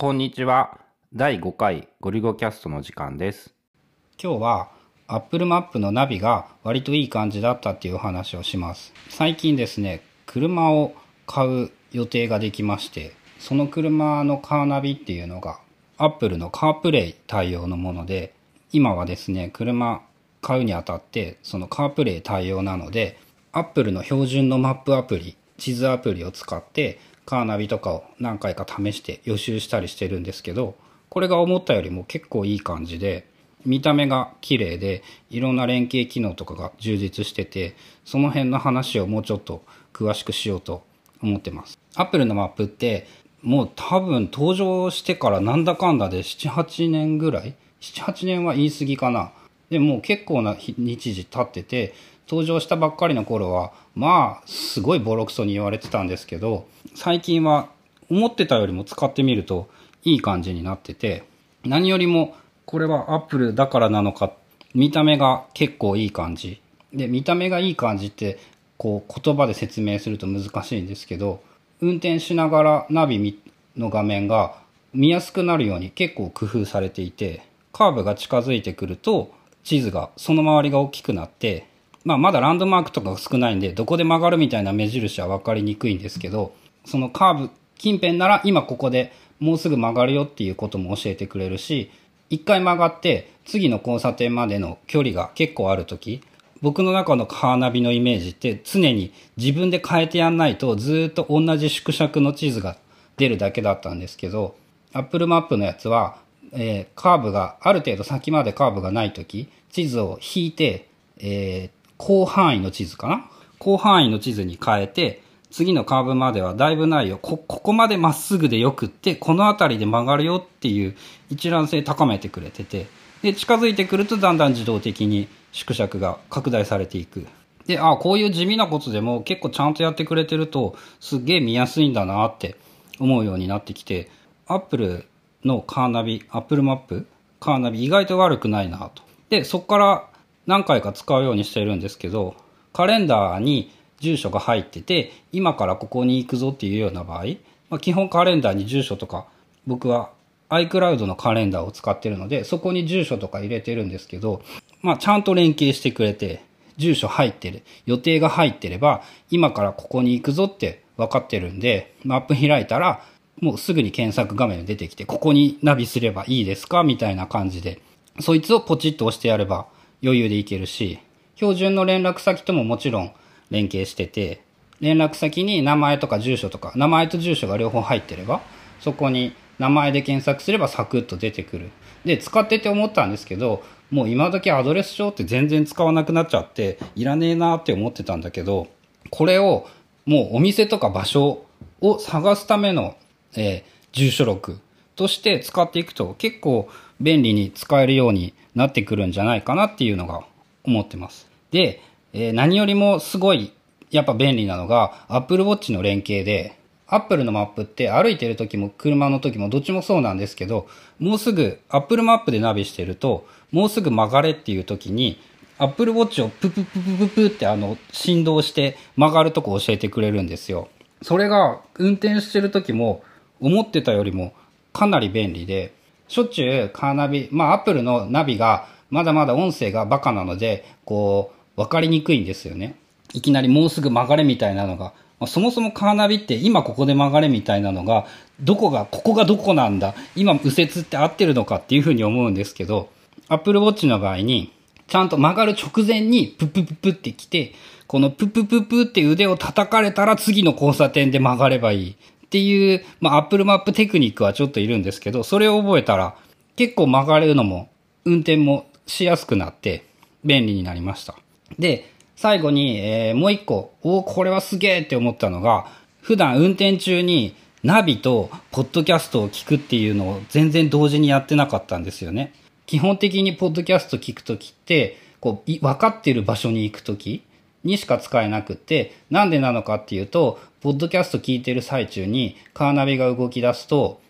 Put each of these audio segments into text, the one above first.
こんにちは。第5回ゴリゴキャストの時間です。今日は Apple マップのナビが割といい感じだったっていうお話をします最近ですね車を買う予定ができましてその車のカーナビっていうのが Apple のカープレイ対応のもので今はですね車買うにあたってそのカープレイ対応なので Apple の標準のマップアプリ地図アプリを使ってカーナビとかを何回か試して予習したりしてるんですけどこれが思ったよりも結構いい感じで見た目が綺麗でいろんな連携機能とかが充実しててその辺の話をもうちょっと詳しくしようと思ってます。Apple のマップってもう多分登場してからなんだかんだで78年ぐらい？78年は言い過ぎかな。でも結構な日時経ってて登場したばっかりの頃はまあすごいボロクソに言われてたんですけど最近は思ってたよりも使ってみるといい感じになってて何よりもこれはアップルだからなのか見た目が結構いい感じ。で見た目がいい感じってこう言葉で説明すると難しいんですけど運転しながらナビの画面が見やすくなるように結構工夫されていてカーブが近づいてくると地図がその周りが大きくなってまあまだランドマークとか少ないんでどこで曲がるみたいな目印は分かりにくいんですけどそのカーブ近辺なら今ここでもうすぐ曲がるよっていうことも教えてくれるし一回曲がって次の交差点までの距離が結構ある時僕の中のカーナビのイメージって常に自分で変えてやんないとずっと同じ縮尺の地図が出るだけだったんですけど Apple マップのやつは、えー、カーブがある程度先までカーブがない時地図を引いて、えー、広範囲の地図かな？広範囲の地図に変えて次のカーブまではだいぶないよ。こ、ここまでまっすぐでよくって、この辺りで曲がるよっていう一覧性高めてくれてて、で、近づいてくるとだんだん自動的に縮尺が拡大されていく。で、あこういう地味なことでも結構ちゃんとやってくれてると、すっげえ見やすいんだなって思うようになってきて、Apple のカーナビ、Apple マップ、カーナビ意外と悪くないなと。で、そこから何回か使うようにしてるんですけど、カレンダーに住所が入ってて、今からここに行くぞっていうような場合、まあ、基本カレンダーに住所とか、僕は iCloud のカレンダーを使ってるので、そこに住所とか入れてるんですけど、まあ、ちゃんと連携してくれて、住所入ってる、予定が入ってれば、今からここに行くぞって分かってるんで、マップ開いたら、もうすぐに検索画面が出てきて、ここにナビすればいいですかみたいな感じで、そいつをポチッと押してやれば余裕でいけるし、標準の連絡先とももちろん連携してて、連絡先に名前とか住所とか、名前と住所が両方入ってれば、そこに名前で検索すればサクッと出てくる。で、使ってて思ったんですけど、もう今時アドレス帳って全然使わなくなっちゃって、いらねえなって思ってたんだけど、これをもうお店とか場所を探すための、えー、住所録として使っていくと結構便利に使えるようになってくるんじゃないかなっていうのが思ってます。で、えー、何よりもすごいやっぱ便利なのが Apple Watch の連携で Apple のマップって歩いてる時も車の時もどっちもそうなんですけどもうすぐ Apple マップでナビしてるともうすぐ曲がれっていう時に Apple Watch をププププププってあの振動して曲がるとこ教えてくれるんですよ。それが運転してる時も思ってたよりもかなり便利でしょっちゅうカーナビ、まあ Apple のナビがまだまだ音声がバカなのでこう分かりにくいんですよね。いきなりもうすぐ曲がれみたいなのが、まあ、そもそもカーナビって今ここで曲がれみたいなのが、どこが、ここがどこなんだ今右折って合ってるのかっていうふうに思うんですけど、Apple Watch の場合に、ちゃんと曲がる直前にプップププってきて、このプップププって腕を叩かれたら次の交差点で曲がればいいっていう、まあ Apple マップテクニックはちょっといるんですけど、それを覚えたら結構曲がれるのも運転もしやすくなって便利になりました。で、最後に、えー、もう一個、おこれはすげえって思ったのが、普段運転中にナビとポッドキャストを聞くっていうのを全然同時にやってなかったんですよね。基本的にポッドキャスト聞くときって、こう、分かってる場所に行くときにしか使えなくて、なんでなのかっていうと、ポッドキャスト聞いてる最中にカーナビが動き出すと、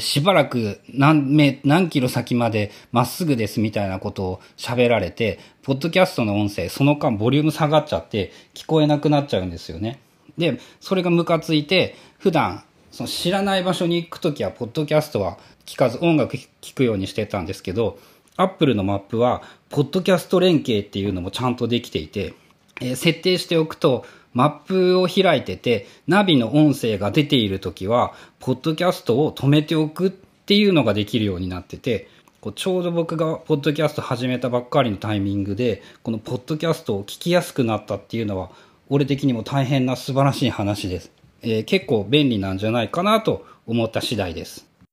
しばらく何、何キロ先までまっすぐですみたいなことを喋られて、ポッドキャストの音声、その間ボリューム下がっちゃって聞こえなくなっちゃうんですよね。で、それがムカついて、普段その知らない場所に行くときは、ポッドキャストは聞かず音楽聴くようにしてたんですけど、Apple のマップは、ポッドキャスト連携っていうのもちゃんとできていて、えー設定しておくと、マップを開いてて、ナビの音声が出ているときは、ポッドキャストを止めておくっていうのができるようになってて、こうちょうど僕がポッドキャスト始めたばっかりのタイミングで、このポッドキャストを聞きやすくなったっていうのは、俺的にも大変な素晴らしい話です。えー結構便利なんじゃないかなと思った次第です。